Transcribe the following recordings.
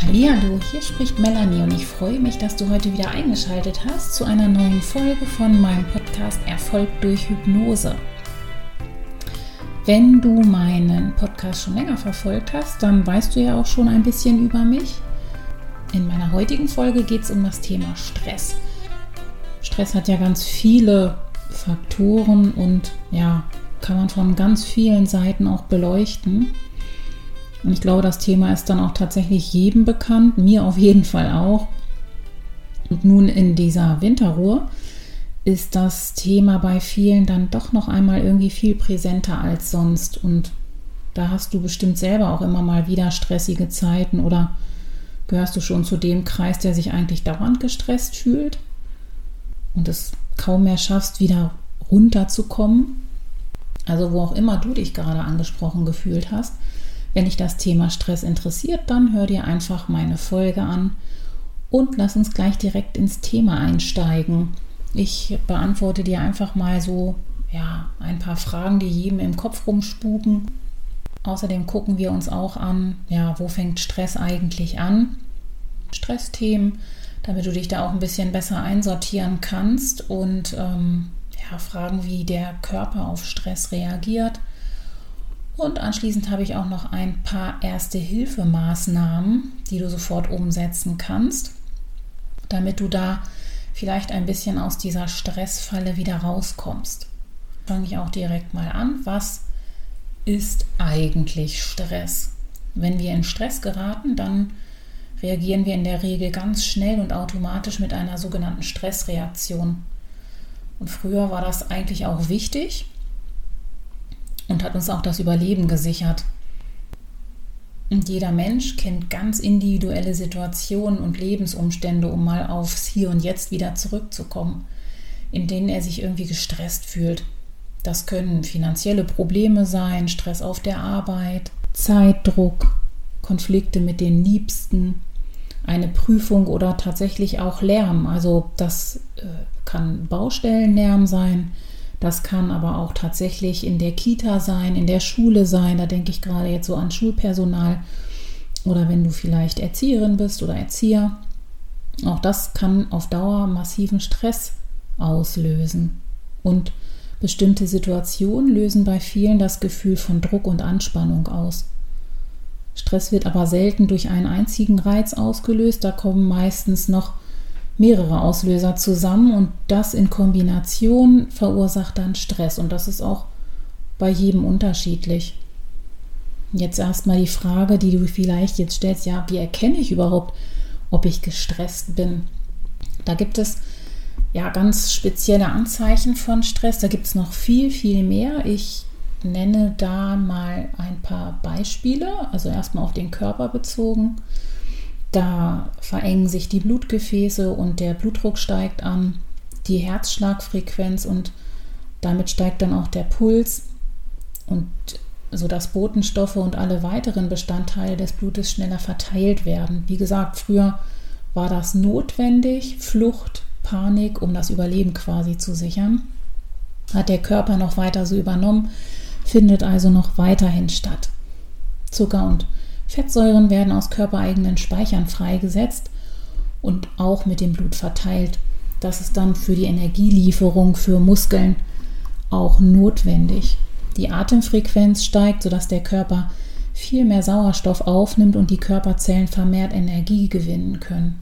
Hallo, hier spricht Melanie und ich freue mich, dass du heute wieder eingeschaltet hast zu einer neuen Folge von meinem Podcast Erfolg durch Hypnose. Wenn du meinen Podcast schon länger verfolgt hast, dann weißt du ja auch schon ein bisschen über mich. In meiner heutigen Folge geht es um das Thema Stress. Stress hat ja ganz viele Faktoren und ja, kann man von ganz vielen Seiten auch beleuchten. Und ich glaube, das Thema ist dann auch tatsächlich jedem bekannt, mir auf jeden Fall auch. Und nun in dieser Winterruhe ist das Thema bei vielen dann doch noch einmal irgendwie viel präsenter als sonst. Und da hast du bestimmt selber auch immer mal wieder stressige Zeiten oder gehörst du schon zu dem Kreis, der sich eigentlich dauernd gestresst fühlt und es kaum mehr schaffst, wieder runterzukommen. Also wo auch immer du dich gerade angesprochen gefühlt hast. Wenn dich das Thema Stress interessiert, dann hör dir einfach meine Folge an und lass uns gleich direkt ins Thema einsteigen. Ich beantworte dir einfach mal so ja, ein paar Fragen, die jedem im Kopf rumspuken. Außerdem gucken wir uns auch an, ja, wo fängt Stress eigentlich an? Stressthemen, damit du dich da auch ein bisschen besser einsortieren kannst und ähm, ja, Fragen, wie der Körper auf Stress reagiert und anschließend habe ich auch noch ein paar Erste-Hilfemaßnahmen, die du sofort umsetzen kannst, damit du da vielleicht ein bisschen aus dieser Stressfalle wieder rauskommst. Fange ich auch direkt mal an. Was ist eigentlich Stress? Wenn wir in Stress geraten, dann reagieren wir in der Regel ganz schnell und automatisch mit einer sogenannten Stressreaktion. Und früher war das eigentlich auch wichtig, und hat uns auch das Überleben gesichert. Und jeder Mensch kennt ganz individuelle Situationen und Lebensumstände, um mal aufs Hier und Jetzt wieder zurückzukommen, in denen er sich irgendwie gestresst fühlt. Das können finanzielle Probleme sein, Stress auf der Arbeit, Zeitdruck, Konflikte mit den Liebsten, eine Prüfung oder tatsächlich auch Lärm. Also das äh, kann Baustellenlärm sein, das kann aber auch tatsächlich in der Kita sein, in der Schule sein. Da denke ich gerade jetzt so an Schulpersonal oder wenn du vielleicht Erzieherin bist oder Erzieher. Auch das kann auf Dauer massiven Stress auslösen. Und bestimmte Situationen lösen bei vielen das Gefühl von Druck und Anspannung aus. Stress wird aber selten durch einen einzigen Reiz ausgelöst. Da kommen meistens noch mehrere Auslöser zusammen und das in Kombination verursacht dann Stress und das ist auch bei jedem unterschiedlich. Jetzt erstmal die Frage, die du vielleicht jetzt stellst, ja, wie erkenne ich überhaupt, ob ich gestresst bin? Da gibt es ja ganz spezielle Anzeichen von Stress, da gibt es noch viel, viel mehr. Ich nenne da mal ein paar Beispiele, also erstmal auf den Körper bezogen. Da verengen sich die Blutgefäße und der Blutdruck steigt an, die Herzschlagfrequenz und damit steigt dann auch der Puls und so dass Botenstoffe und alle weiteren Bestandteile des Blutes schneller verteilt werden. Wie gesagt, früher war das notwendig, Flucht, Panik, um das Überleben quasi zu sichern. Hat der Körper noch weiter so übernommen, findet also noch weiterhin statt. Zucker und Fettsäuren werden aus körpereigenen Speichern freigesetzt und auch mit dem Blut verteilt. Das ist dann für die Energielieferung für Muskeln auch notwendig. Die Atemfrequenz steigt, sodass der Körper viel mehr Sauerstoff aufnimmt und die Körperzellen vermehrt Energie gewinnen können.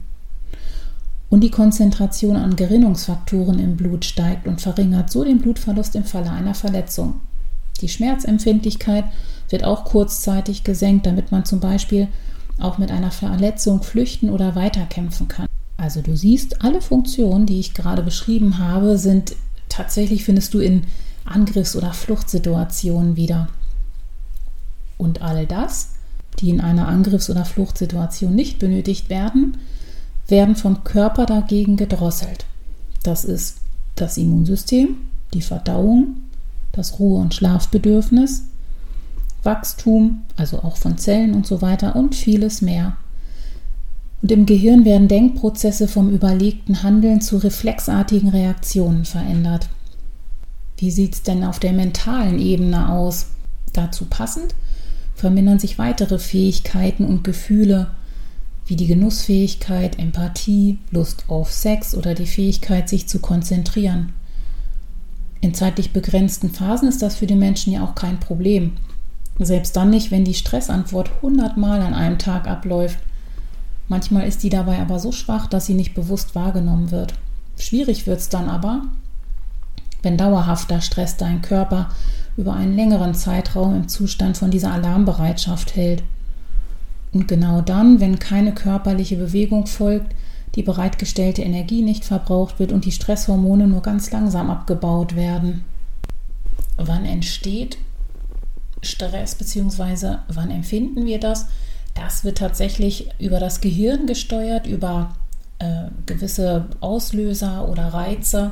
Und die Konzentration an Gerinnungsfaktoren im Blut steigt und verringert so den Blutverlust im Falle einer Verletzung. Die Schmerzempfindlichkeit wird auch kurzzeitig gesenkt, damit man zum Beispiel auch mit einer Verletzung flüchten oder weiterkämpfen kann. Also du siehst, alle Funktionen, die ich gerade beschrieben habe, sind tatsächlich, findest du in Angriffs- oder Fluchtsituationen wieder. Und all das, die in einer Angriffs- oder Fluchtsituation nicht benötigt werden, werden vom Körper dagegen gedrosselt. Das ist das Immunsystem, die Verdauung, das Ruhe- und Schlafbedürfnis, Wachstum, also auch von Zellen und so weiter und vieles mehr. Und im Gehirn werden Denkprozesse vom überlegten Handeln zu reflexartigen Reaktionen verändert. Wie sieht es denn auf der mentalen Ebene aus? Dazu passend vermindern sich weitere Fähigkeiten und Gefühle wie die Genussfähigkeit, Empathie, Lust auf Sex oder die Fähigkeit, sich zu konzentrieren. In zeitlich begrenzten Phasen ist das für die Menschen ja auch kein Problem. Selbst dann nicht, wenn die Stressantwort hundertmal an einem Tag abläuft. Manchmal ist die dabei aber so schwach, dass sie nicht bewusst wahrgenommen wird. Schwierig wird es dann aber, wenn dauerhafter Stress deinen Körper über einen längeren Zeitraum im Zustand von dieser Alarmbereitschaft hält. Und genau dann, wenn keine körperliche Bewegung folgt, die bereitgestellte Energie nicht verbraucht wird und die Stresshormone nur ganz langsam abgebaut werden. Wann entsteht Stress bzw. wann empfinden wir das? Das wird tatsächlich über das Gehirn gesteuert, über äh, gewisse Auslöser oder Reize.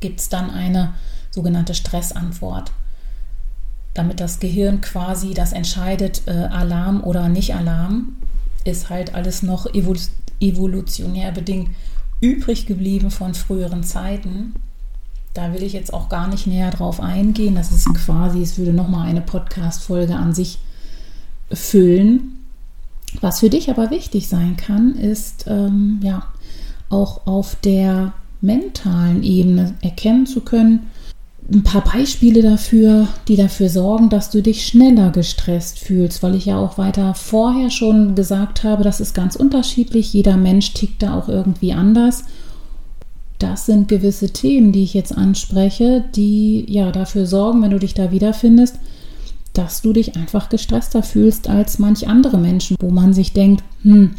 Gibt es dann eine sogenannte Stressantwort damit das Gehirn quasi das entscheidet, äh, Alarm oder nicht Alarm, ist halt alles noch evolutionär bedingt übrig geblieben von früheren Zeiten. Da will ich jetzt auch gar nicht näher drauf eingehen. Das ist quasi, es würde nochmal eine Podcast-Folge an sich füllen. Was für dich aber wichtig sein kann, ist ähm, ja auch auf der mentalen Ebene erkennen zu können, ein paar Beispiele dafür, die dafür sorgen, dass du dich schneller gestresst fühlst, weil ich ja auch weiter vorher schon gesagt habe, das ist ganz unterschiedlich. Jeder Mensch tickt da auch irgendwie anders. Das sind gewisse Themen, die ich jetzt anspreche, die ja dafür sorgen, wenn du dich da wiederfindest, dass du dich einfach gestresster fühlst als manch andere Menschen, wo man sich denkt, hm,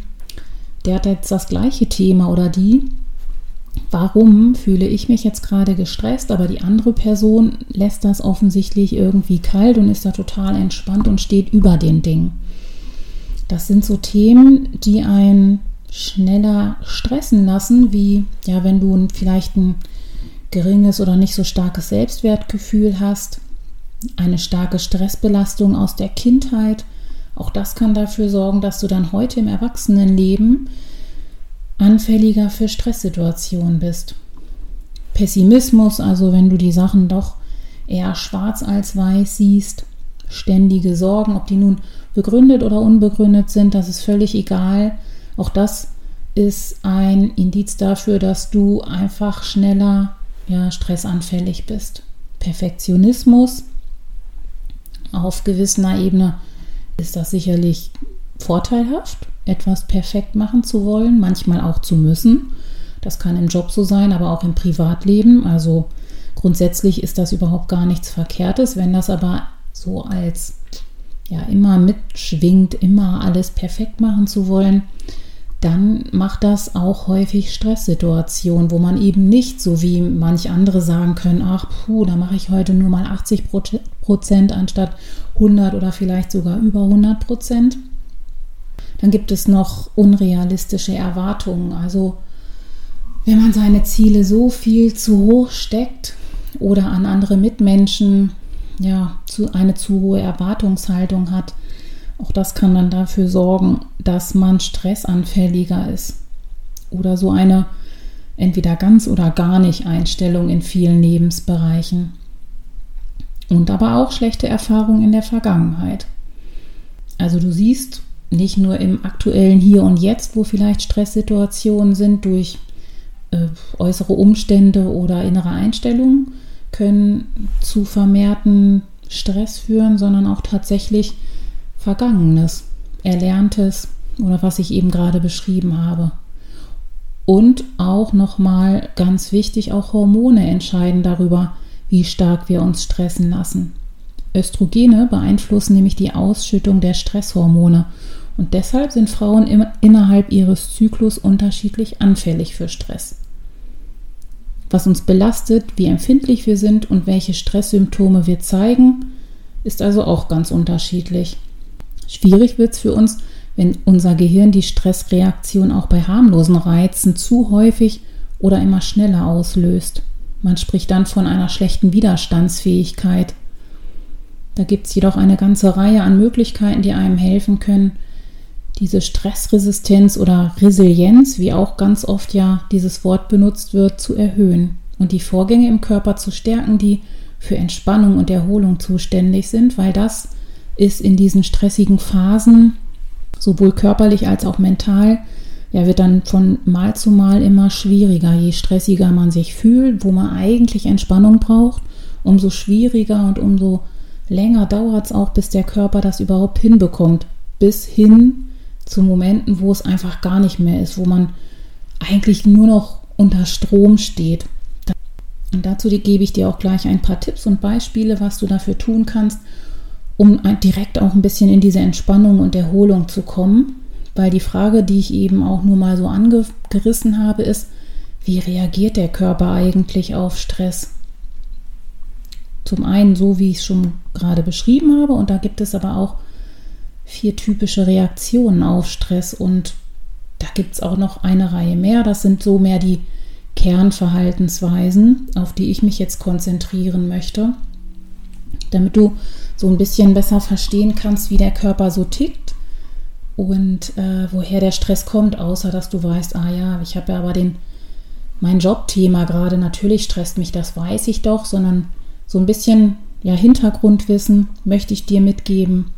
der hat jetzt das gleiche Thema oder die warum fühle ich mich jetzt gerade gestresst, aber die andere Person lässt das offensichtlich irgendwie kalt und ist da total entspannt und steht über den Ding. Das sind so Themen, die einen schneller stressen lassen, wie ja, wenn du vielleicht ein geringes oder nicht so starkes Selbstwertgefühl hast, eine starke Stressbelastung aus der Kindheit. Auch das kann dafür sorgen, dass du dann heute im Erwachsenenleben anfälliger für Stresssituationen bist. Pessimismus, also wenn du die Sachen doch eher schwarz als weiß siehst, ständige Sorgen, ob die nun begründet oder unbegründet sind, das ist völlig egal. Auch das ist ein Indiz dafür, dass du einfach schneller ja, stressanfällig bist. Perfektionismus auf gewisser Ebene ist das sicherlich vorteilhaft, etwas perfekt machen zu wollen, manchmal auch zu müssen. Das kann im Job so sein, aber auch im Privatleben. Also grundsätzlich ist das überhaupt gar nichts Verkehrtes. Wenn das aber so als ja immer mitschwingt, immer alles perfekt machen zu wollen, dann macht das auch häufig Stresssituationen, wo man eben nicht so wie manch andere sagen können, ach puh, da mache ich heute nur mal 80 Prozent anstatt 100 oder vielleicht sogar über 100 Prozent. Dann gibt es noch unrealistische Erwartungen. Also wenn man seine Ziele so viel zu hoch steckt oder an andere Mitmenschen ja zu, eine zu hohe Erwartungshaltung hat, auch das kann dann dafür sorgen, dass man stressanfälliger ist. Oder so eine entweder ganz oder gar nicht Einstellung in vielen Lebensbereichen. Und aber auch schlechte Erfahrungen in der Vergangenheit. Also du siehst, nicht nur im aktuellen Hier und Jetzt, wo vielleicht Stresssituationen sind durch äh, äußere Umstände oder innere Einstellungen, können zu vermehrten Stress führen, sondern auch tatsächlich Vergangenes, Erlerntes oder was ich eben gerade beschrieben habe. Und auch nochmal ganz wichtig, auch Hormone entscheiden darüber, wie stark wir uns stressen lassen. Östrogene beeinflussen nämlich die Ausschüttung der Stresshormone und deshalb sind Frauen im, innerhalb ihres Zyklus unterschiedlich anfällig für Stress. Was uns belastet, wie empfindlich wir sind und welche Stresssymptome wir zeigen, ist also auch ganz unterschiedlich. Schwierig wird es für uns, wenn unser Gehirn die Stressreaktion auch bei harmlosen Reizen zu häufig oder immer schneller auslöst. Man spricht dann von einer schlechten Widerstandsfähigkeit. Da gibt es jedoch eine ganze Reihe an Möglichkeiten, die einem helfen können, diese Stressresistenz oder Resilienz, wie auch ganz oft ja dieses Wort benutzt wird, zu erhöhen und die Vorgänge im Körper zu stärken, die für Entspannung und Erholung zuständig sind, weil das ist in diesen stressigen Phasen sowohl körperlich als auch mental, ja, wird dann von Mal zu Mal immer schwieriger. Je stressiger man sich fühlt, wo man eigentlich Entspannung braucht, umso schwieriger und umso länger dauert es auch, bis der Körper das überhaupt hinbekommt. Bis hin zu Momenten, wo es einfach gar nicht mehr ist, wo man eigentlich nur noch unter Strom steht. Und dazu gebe ich dir auch gleich ein paar Tipps und Beispiele, was du dafür tun kannst, um direkt auch ein bisschen in diese Entspannung und Erholung zu kommen. Weil die Frage, die ich eben auch nur mal so angerissen habe, ist, wie reagiert der Körper eigentlich auf Stress? Zum einen so, wie ich es schon gerade beschrieben habe, und da gibt es aber auch vier typische Reaktionen auf Stress und da gibt es auch noch eine Reihe mehr. Das sind so mehr die Kernverhaltensweisen, auf die ich mich jetzt konzentrieren möchte, damit du so ein bisschen besser verstehen kannst, wie der Körper so tickt und äh, woher der Stress kommt, außer dass du weißt, ah ja, ich habe ja aber den mein Jobthema gerade, natürlich stresst mich, das weiß ich doch, sondern so ein bisschen ja, Hintergrundwissen möchte ich dir mitgeben,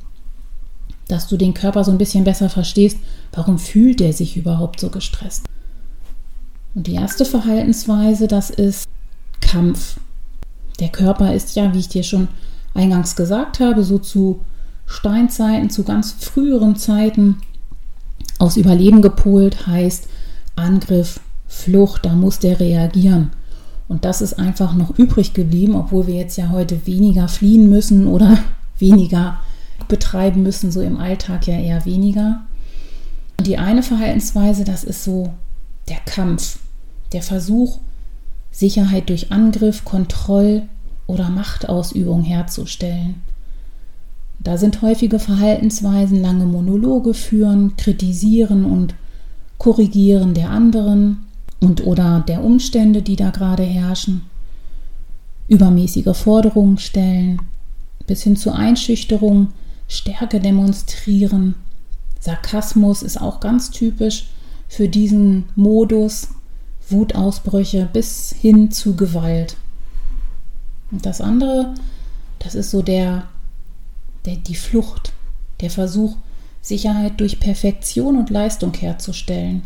dass du den Körper so ein bisschen besser verstehst, warum fühlt er sich überhaupt so gestresst. Und die erste Verhaltensweise, das ist Kampf. Der Körper ist ja, wie ich dir schon eingangs gesagt habe, so zu Steinzeiten, zu ganz früheren Zeiten aus Überleben gepolt, heißt Angriff, Flucht, da muss der reagieren. Und das ist einfach noch übrig geblieben, obwohl wir jetzt ja heute weniger fliehen müssen oder weniger betreiben müssen, so im Alltag ja eher weniger. Und die eine Verhaltensweise, das ist so der Kampf, der Versuch, Sicherheit durch Angriff, Kontroll oder Machtausübung herzustellen. Da sind häufige Verhaltensweisen lange Monologe führen, kritisieren und korrigieren der anderen und oder der Umstände, die da gerade herrschen, übermäßige Forderungen stellen, bis hin zu Einschüchterung, Stärke demonstrieren. Sarkasmus ist auch ganz typisch für diesen Modus, Wutausbrüche bis hin zu Gewalt. Und das andere, das ist so der, der die Flucht, der Versuch, Sicherheit durch Perfektion und Leistung herzustellen.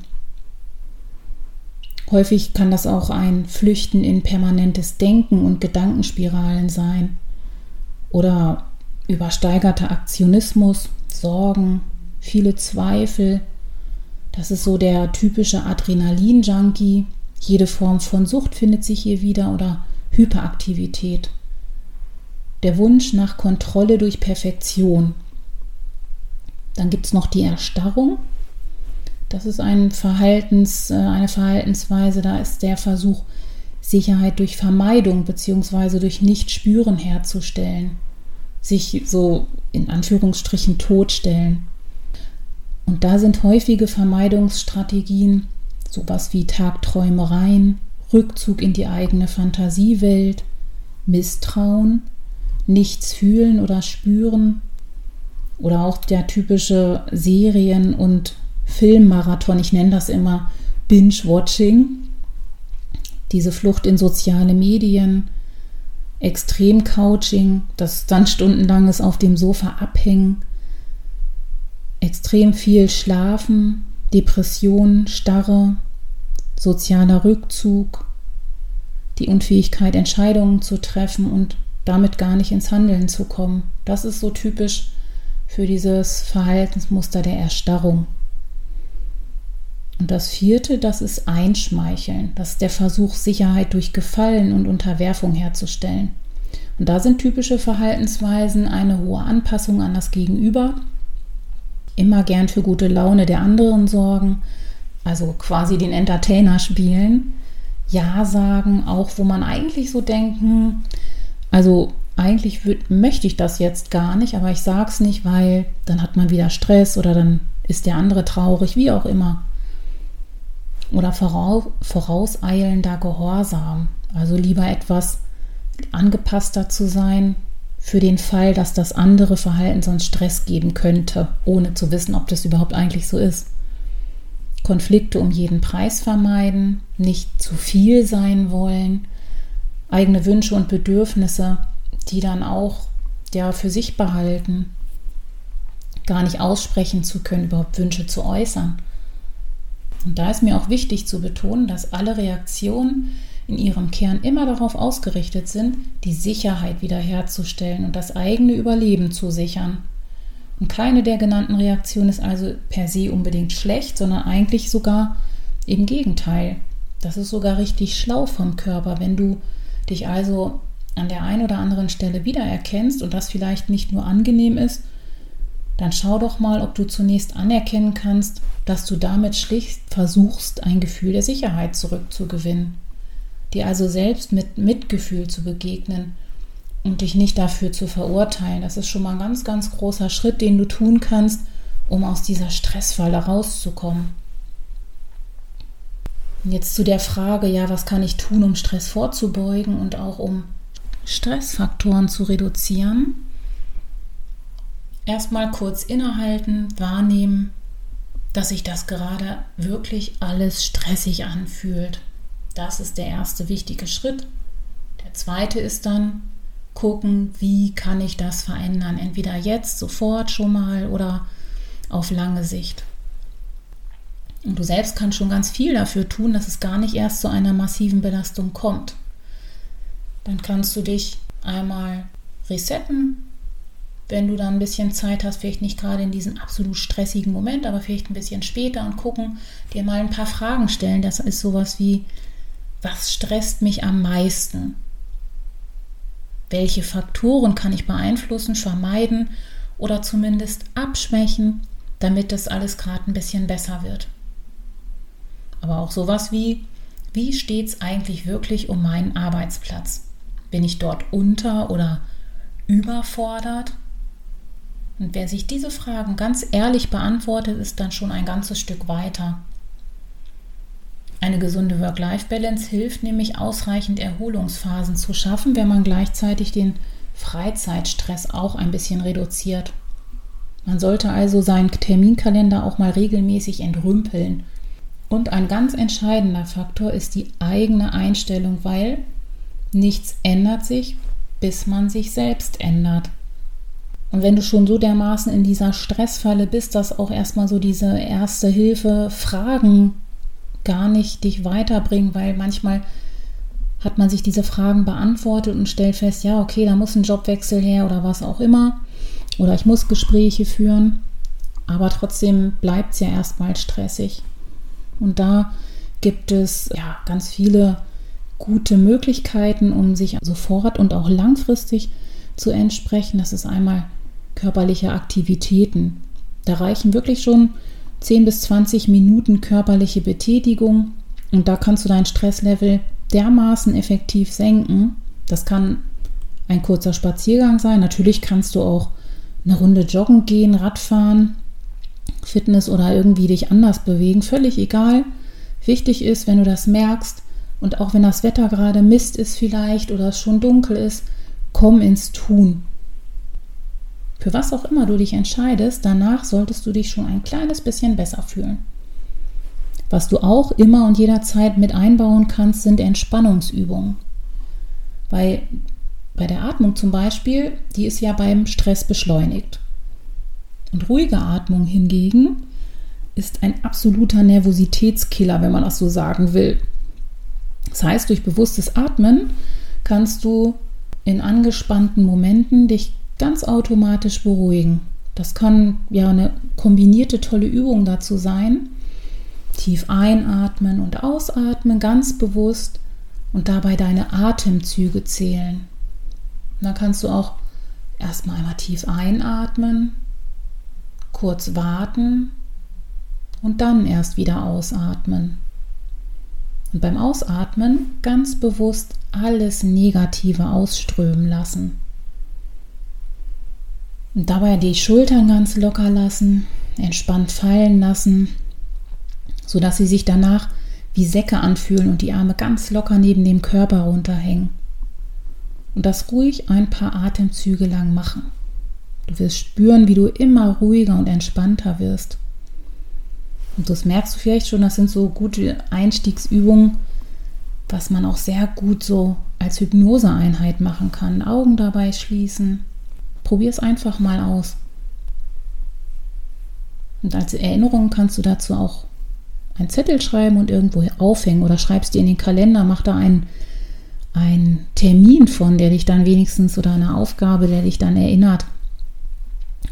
Häufig kann das auch ein Flüchten in permanentes Denken und Gedankenspiralen sein oder übersteigerter Aktionismus, Sorgen, viele Zweifel, das ist so der typische Adrenalin-Junkie. Jede Form von Sucht findet sich hier wieder oder Hyperaktivität. Der Wunsch nach Kontrolle durch Perfektion. Dann gibt es noch die Erstarrung. Das ist ein Verhaltens, äh, eine Verhaltensweise, da ist der Versuch, Sicherheit durch Vermeidung bzw. durch Nichtspüren herzustellen. Sich so in Anführungsstrichen totstellen. Und da sind häufige Vermeidungsstrategien, sowas wie Tagträumereien, Rückzug in die eigene Fantasiewelt, Misstrauen, nichts fühlen oder spüren oder auch der typische Serien- und Filmmarathon, ich nenne das immer Binge-Watching, diese Flucht in soziale Medien, Extrem-Couching, das dann stundenlanges auf dem Sofa abhängen, extrem viel Schlafen, Depression, Starre, sozialer Rückzug, die Unfähigkeit, Entscheidungen zu treffen und damit gar nicht ins Handeln zu kommen. Das ist so typisch für dieses Verhaltensmuster der Erstarrung. Und das vierte, das ist Einschmeicheln. Das ist der Versuch, Sicherheit durch Gefallen und Unterwerfung herzustellen. Und da sind typische Verhaltensweisen eine hohe Anpassung an das Gegenüber, immer gern für gute Laune der anderen sorgen, also quasi den Entertainer spielen, Ja sagen, auch wo man eigentlich so denken, also eigentlich würd, möchte ich das jetzt gar nicht, aber ich sage es nicht, weil dann hat man wieder Stress oder dann ist der andere traurig, wie auch immer. Oder voraus, vorauseilender Gehorsam, also lieber etwas angepasster zu sein, für den Fall, dass das andere Verhalten sonst Stress geben könnte, ohne zu wissen, ob das überhaupt eigentlich so ist. Konflikte um jeden Preis vermeiden, nicht zu viel sein wollen, eigene Wünsche und Bedürfnisse, die dann auch ja für sich behalten. gar nicht aussprechen zu können, überhaupt Wünsche zu äußern. Und da ist mir auch wichtig zu betonen, dass alle Reaktionen in ihrem Kern immer darauf ausgerichtet sind, die Sicherheit wiederherzustellen und das eigene Überleben zu sichern. Und keine der genannten Reaktionen ist also per se unbedingt schlecht, sondern eigentlich sogar im Gegenteil. Das ist sogar richtig schlau vom Körper, wenn du dich also an der einen oder anderen Stelle wiedererkennst und das vielleicht nicht nur angenehm ist, dann schau doch mal, ob du zunächst anerkennen kannst, dass du damit schlicht versuchst, ein Gefühl der Sicherheit zurückzugewinnen, dir also selbst mit Mitgefühl zu begegnen und dich nicht dafür zu verurteilen. Das ist schon mal ein ganz, ganz großer Schritt, den du tun kannst, um aus dieser Stressfalle rauszukommen. Und jetzt zu der Frage, ja, was kann ich tun, um Stress vorzubeugen und auch um Stressfaktoren zu reduzieren? Erstmal kurz innehalten, wahrnehmen, dass sich das gerade wirklich alles stressig anfühlt. Das ist der erste wichtige Schritt. Der zweite ist dann gucken, wie kann ich das verändern. Entweder jetzt, sofort schon mal oder auf lange Sicht. Und du selbst kannst schon ganz viel dafür tun, dass es gar nicht erst zu einer massiven Belastung kommt. Dann kannst du dich einmal resetten, wenn du dann ein bisschen Zeit hast, vielleicht nicht gerade in diesem absolut stressigen Moment, aber vielleicht ein bisschen später und gucken, dir mal ein paar Fragen stellen. Das ist sowas wie, was stresst mich am meisten? Welche Faktoren kann ich beeinflussen, vermeiden oder zumindest abschwächen, damit das alles gerade ein bisschen besser wird? Aber auch sowas wie, wie steht es eigentlich wirklich um meinen Arbeitsplatz? Bin ich dort unter oder überfordert? Und wer sich diese Fragen ganz ehrlich beantwortet, ist dann schon ein ganzes Stück weiter. Eine gesunde Work-Life-Balance hilft nämlich ausreichend Erholungsphasen zu schaffen, wenn man gleichzeitig den Freizeitstress auch ein bisschen reduziert. Man sollte also seinen Terminkalender auch mal regelmäßig entrümpeln. Und ein ganz entscheidender Faktor ist die eigene Einstellung, weil nichts ändert sich, bis man sich selbst ändert. Und wenn du schon so dermaßen in dieser Stressfalle bist, dass auch erstmal so diese erste Hilfe Fragen gar nicht dich weiterbringen, weil manchmal hat man sich diese Fragen beantwortet und stellt fest, ja, okay, da muss ein Jobwechsel her oder was auch immer. Oder ich muss Gespräche führen. Aber trotzdem bleibt es ja erstmal stressig. Und da gibt es ja ganz viele gute Möglichkeiten, um sich sofort und auch langfristig zu entsprechen. Das ist einmal körperliche Aktivitäten. Da reichen wirklich schon 10 bis 20 Minuten körperliche Betätigung und da kannst du dein Stresslevel dermaßen effektiv senken. Das kann ein kurzer Spaziergang sein. Natürlich kannst du auch eine Runde joggen gehen, Radfahren, Fitness oder irgendwie dich anders bewegen. Völlig egal. Wichtig ist, wenn du das merkst und auch wenn das Wetter gerade Mist ist vielleicht oder es schon dunkel ist, komm ins Tun. Für was auch immer du dich entscheidest, danach solltest du dich schon ein kleines bisschen besser fühlen. Was du auch immer und jederzeit mit einbauen kannst, sind Entspannungsübungen. Weil bei der Atmung zum Beispiel, die ist ja beim Stress beschleunigt. Und ruhige Atmung hingegen ist ein absoluter Nervositätskiller, wenn man das so sagen will. Das heißt, durch bewusstes Atmen kannst du in angespannten Momenten dich ganz automatisch beruhigen. Das kann ja eine kombinierte tolle Übung dazu sein. Tief einatmen und ausatmen, ganz bewusst und dabei deine Atemzüge zählen. dann kannst du auch erstmal einmal tief einatmen, kurz warten und dann erst wieder ausatmen. Und beim Ausatmen ganz bewusst alles Negative ausströmen lassen. Und dabei die Schultern ganz locker lassen, entspannt fallen lassen, sodass sie sich danach wie Säcke anfühlen und die Arme ganz locker neben dem Körper runterhängen. Und das ruhig ein paar Atemzüge lang machen. Du wirst spüren, wie du immer ruhiger und entspannter wirst. Und das merkst du vielleicht schon, das sind so gute Einstiegsübungen, was man auch sehr gut so als Hypnoseeinheit machen kann. Augen dabei schließen Probier es einfach mal aus. Und als Erinnerung kannst du dazu auch einen Zettel schreiben und irgendwo aufhängen oder schreibst dir in den Kalender, mach da einen, einen Termin von, der dich dann wenigstens oder eine Aufgabe, der dich dann erinnert.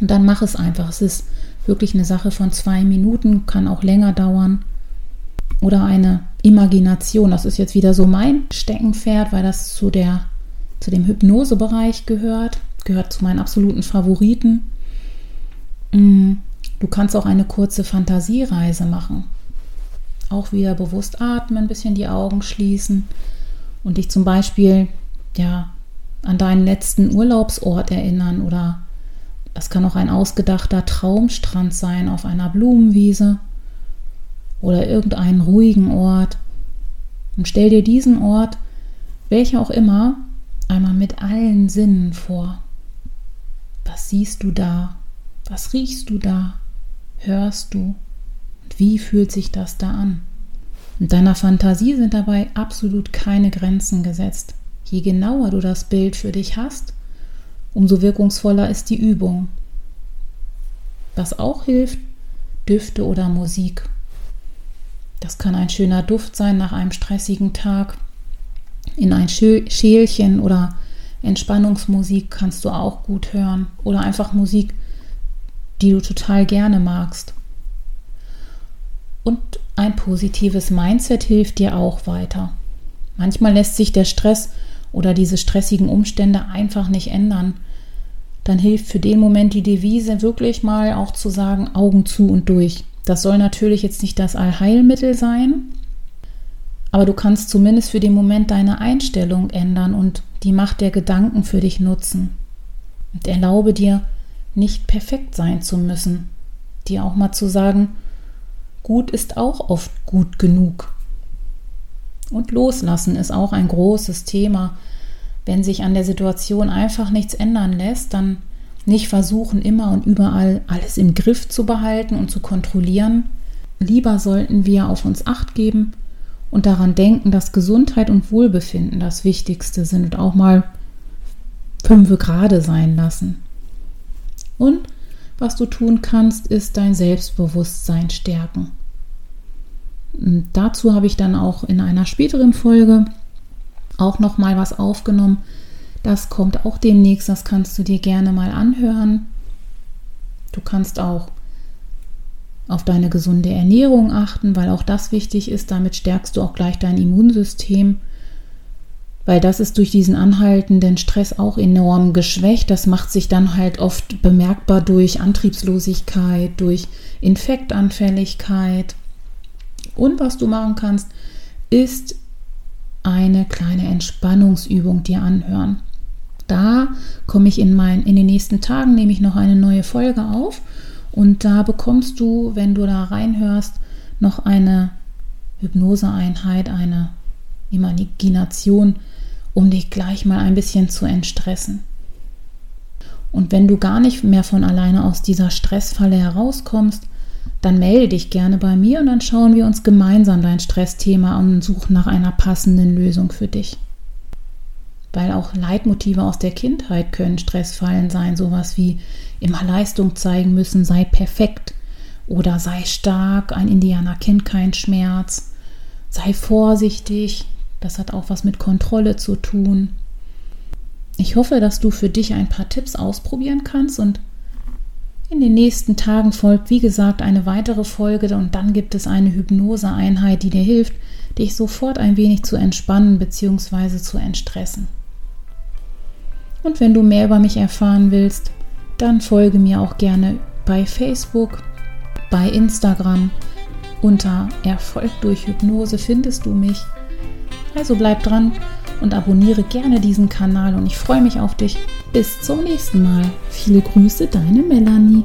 Und dann mach es einfach. Es ist wirklich eine Sache von zwei Minuten, kann auch länger dauern. Oder eine Imagination. Das ist jetzt wieder so mein Steckenpferd, weil das zu, der, zu dem Hypnosebereich gehört. Gehört zu meinen absoluten Favoriten. Mm, du kannst auch eine kurze Fantasiereise machen. Auch wieder bewusst atmen, ein bisschen die Augen schließen und dich zum Beispiel ja, an deinen letzten Urlaubsort erinnern oder das kann auch ein ausgedachter Traumstrand sein auf einer Blumenwiese oder irgendeinen ruhigen Ort. Und stell dir diesen Ort, welcher auch immer, einmal mit allen Sinnen vor. Was siehst du da? Was riechst du da? Hörst du? Und wie fühlt sich das da an? In deiner Fantasie sind dabei absolut keine Grenzen gesetzt. Je genauer du das Bild für dich hast, umso wirkungsvoller ist die Übung. Was auch hilft, Düfte oder Musik. Das kann ein schöner Duft sein nach einem stressigen Tag. In ein Schälchen oder Entspannungsmusik kannst du auch gut hören. Oder einfach Musik, die du total gerne magst. Und ein positives Mindset hilft dir auch weiter. Manchmal lässt sich der Stress oder diese stressigen Umstände einfach nicht ändern. Dann hilft für den Moment die Devise wirklich mal auch zu sagen, Augen zu und durch. Das soll natürlich jetzt nicht das Allheilmittel sein, aber du kannst zumindest für den Moment deine Einstellung ändern und die Macht der Gedanken für dich nutzen. Und erlaube dir, nicht perfekt sein zu müssen. Dir auch mal zu sagen, gut ist auch oft gut genug. Und loslassen ist auch ein großes Thema. Wenn sich an der Situation einfach nichts ändern lässt, dann nicht versuchen, immer und überall alles im Griff zu behalten und zu kontrollieren. Lieber sollten wir auf uns acht geben und daran denken, dass Gesundheit und Wohlbefinden das Wichtigste sind und auch mal fünfe gerade sein lassen. Und was du tun kannst, ist dein Selbstbewusstsein stärken. Und dazu habe ich dann auch in einer späteren Folge auch noch mal was aufgenommen. Das kommt auch demnächst, das kannst du dir gerne mal anhören. Du kannst auch auf deine gesunde Ernährung achten, weil auch das wichtig ist. Damit stärkst du auch gleich dein Immunsystem weil das ist durch diesen anhaltenden Stress auch enorm geschwächt. Das macht sich dann halt oft bemerkbar durch Antriebslosigkeit, durch Infektanfälligkeit. Und was du machen kannst, ist eine kleine Entspannungsübung dir anhören. Da komme ich in, mein, in den nächsten Tagen, nehme ich noch eine neue Folge auf und da bekommst du, wenn du da reinhörst, noch eine Hypnoseeinheit, eine Imagination um dich gleich mal ein bisschen zu entstressen. Und wenn du gar nicht mehr von alleine aus dieser Stressfalle herauskommst, dann melde dich gerne bei mir und dann schauen wir uns gemeinsam dein Stressthema an und suchen nach einer passenden Lösung für dich. Weil auch Leitmotive aus der Kindheit können Stressfallen sein, sowas wie immer Leistung zeigen müssen, sei perfekt oder sei stark, ein Indianer kennt keinen Schmerz, sei vorsichtig, das hat auch was mit Kontrolle zu tun. Ich hoffe, dass du für dich ein paar Tipps ausprobieren kannst und in den nächsten Tagen folgt, wie gesagt, eine weitere Folge und dann gibt es eine Hypnoseeinheit, die dir hilft, dich sofort ein wenig zu entspannen bzw. zu entstressen. Und wenn du mehr über mich erfahren willst, dann folge mir auch gerne bei Facebook, bei Instagram. Unter Erfolg durch Hypnose findest du mich. Also bleib dran und abonniere gerne diesen Kanal und ich freue mich auf dich. Bis zum nächsten Mal. Viele Grüße, deine Melanie.